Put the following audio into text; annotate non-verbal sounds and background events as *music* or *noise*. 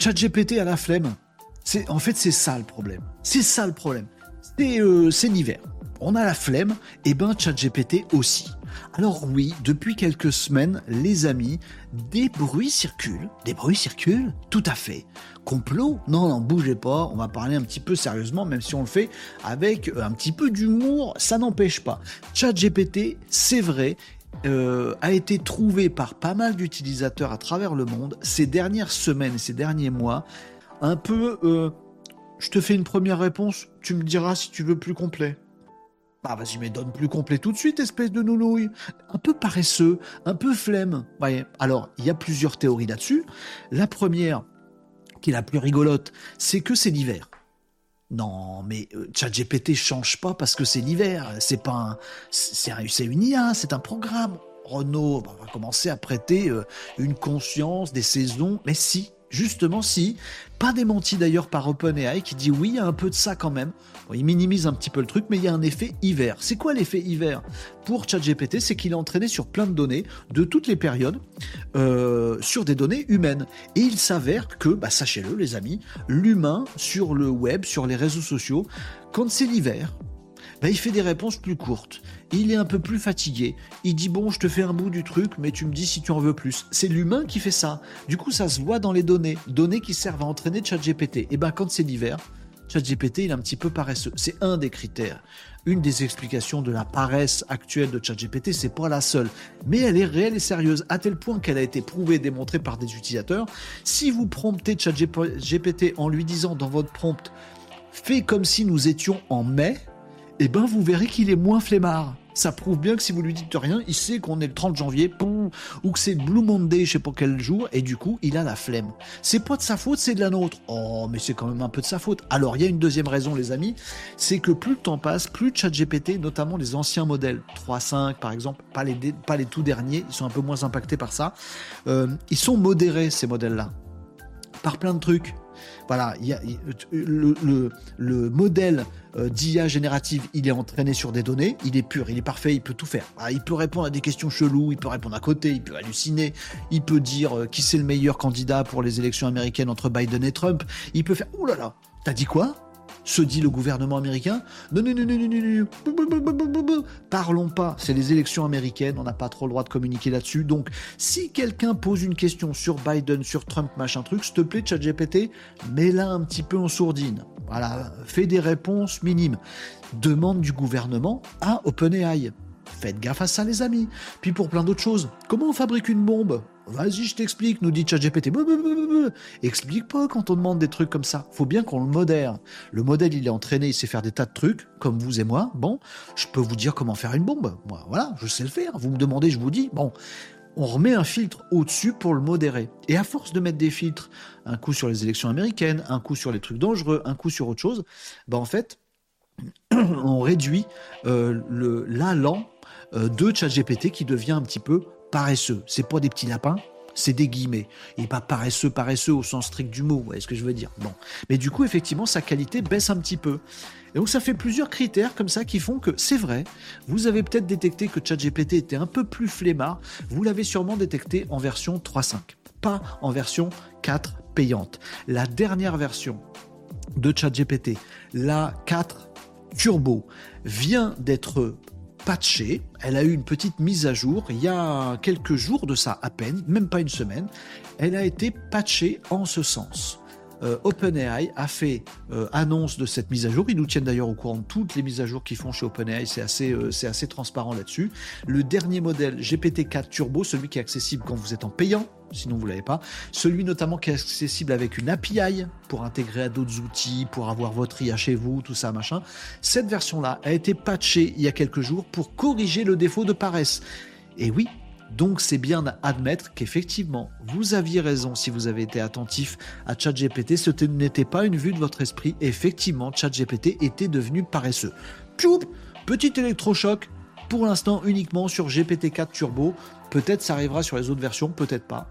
ChatGPT a la flemme. C'est, en fait, c'est ça le problème. C'est ça le problème. C'est, euh, l'hiver. On a la flemme, et ben ChatGPT aussi. Alors oui, depuis quelques semaines, les amis, des bruits circulent. Des bruits circulent Tout à fait. Complot? Non, non, bougez pas, on va parler un petit peu sérieusement, même si on le fait avec un petit peu d'humour, ça n'empêche pas. ChatGPT, c'est vrai, euh, a été trouvé par pas mal d'utilisateurs à travers le monde ces dernières semaines, ces derniers mois, un peu... Euh, je te fais une première réponse, tu me diras si tu veux plus complet. Bah vas-y, mais donne plus complet tout de suite, espèce de nounouille. Un peu paresseux, un peu flemme. Alors, il y a plusieurs théories là-dessus. La première, qui est la plus rigolote, c'est que c'est l'hiver. Non, mais euh, ChatGPT change pas parce que c'est l'hiver. C'est pas un, c'est une IA, c'est un programme. Renault va commencer à prêter euh, une conscience des saisons. Mais si, Justement, si, pas démenti d'ailleurs par OpenAI qui dit oui, il y a un peu de ça quand même. il minimise un petit peu le truc, mais il y a un effet hiver. C'est quoi l'effet hiver? Pour ChatGPT, c'est qu'il est entraîné sur plein de données de toutes les périodes, euh, sur des données humaines. Et il s'avère que, bah, sachez-le les amis, l'humain sur le web, sur les réseaux sociaux, quand c'est l'hiver, bah, il fait des réponses plus courtes. Il est un peu plus fatigué. Il dit bon, je te fais un bout du truc, mais tu me dis si tu en veux plus. C'est l'humain qui fait ça. Du coup, ça se voit dans les données, données qui servent à entraîner ChatGPT. Et ben quand c'est l'hiver, ChatGPT il est un petit peu paresseux. C'est un des critères. Une des explications de la paresse actuelle de ChatGPT, c'est pas la seule, mais elle est réelle et sérieuse à tel point qu'elle a été prouvée et démontrée par des utilisateurs. Si vous promptez ChatGPT en lui disant dans votre prompt, fais comme si nous étions en mai, eh ben vous verrez qu'il est moins flemmard. Ça prouve bien que si vous lui dites rien, il sait qu'on est le 30 janvier, ou que c'est Blue Monday, je sais pas quel jour, et du coup, il a la flemme. C'est pas de sa faute, c'est de la nôtre. Oh, mais c'est quand même un peu de sa faute. Alors, il y a une deuxième raison, les amis, c'est que plus le temps passe, plus ChatGPT, notamment les anciens modèles, 3.5 par exemple, pas les, pas les tout derniers, ils sont un peu moins impactés par ça, euh, ils sont modérés, ces modèles-là, par plein de trucs. Voilà, le, modèle euh, d'IA générative, il est entraîné sur des données, il est pur, il est parfait, il peut tout faire. Ah, il peut répondre à des questions cheloues, il peut répondre à côté, il peut halluciner, il peut dire euh, qui c'est le meilleur candidat pour les élections américaines entre Biden et Trump, il peut faire... Ouh là là, t'as dit quoi? Se dit le gouvernement américain. Non, non, non, non, non, non, parlons pas. C'est les élections américaines, on n'a pas trop le droit de communiquer là-dessus. Donc, si quelqu'un pose une question sur Biden, sur Trump, machin truc, s'il te plaît, ChatGPT, mets-la un petit peu en sourdine. Voilà, fais des réponses minimes. Demande du gouvernement à OpenAI. Faites gaffe à ça, les amis. Puis pour plein d'autres choses, comment on fabrique une bombe? Vas-y, je t'explique, nous dit ChatGPT. Explique pas quand on demande des trucs comme ça. Faut bien qu'on le modère. Le modèle, il est entraîné, il sait faire des tas de trucs, comme vous et moi. Bon, je peux vous dire comment faire une bombe. Moi, voilà, je sais le faire. Vous me demandez, je vous dis. Bon, on remet un filtre au-dessus pour le modérer. Et à force de mettre des filtres, un coup sur les élections américaines, un coup sur les trucs dangereux, un coup sur autre chose, bah en fait, *clears throat* on réduit euh, le l'allant de ChatGPT qui devient un petit peu paresseux. C'est pas des petits lapins, c'est des guillemets. Et pas paresseux, paresseux au sens strict du mot, vous voyez ce que je veux dire. Bon. Mais du coup, effectivement, sa qualité baisse un petit peu. Et donc, ça fait plusieurs critères comme ça qui font que c'est vrai, vous avez peut-être détecté que ChatGPT était un peu plus flemmard. Vous l'avez sûrement détecté en version 3.5, pas en version 4 payante. La dernière version de ChatGPT, la 4 Turbo, vient d'être patchée. Elle a eu une petite mise à jour il y a quelques jours de ça à peine, même pas une semaine. Elle a été patchée en ce sens. Euh, OpenAI a fait euh, annonce de cette mise à jour. Ils nous tiennent d'ailleurs au courant de toutes les mises à jour qu'ils font chez OpenAI. C'est assez, euh, c'est assez transparent là-dessus. Le dernier modèle GPT-4 Turbo, celui qui est accessible quand vous êtes en payant, sinon vous l'avez pas. Celui notamment qui est accessible avec une API pour intégrer à d'autres outils, pour avoir votre IA chez vous, tout ça, machin. Cette version-là a été patchée il y a quelques jours pour corriger le défaut de paresse. Et oui, donc c'est bien d'admettre qu'effectivement, vous aviez raison si vous avez été attentif à ChatGPT, ce n'était pas une vue de votre esprit. Effectivement, ChatGPT était devenu paresseux. Tchoup Petit électrochoc, pour l'instant uniquement sur GPT-4 Turbo. Peut-être ça arrivera sur les autres versions, peut-être pas.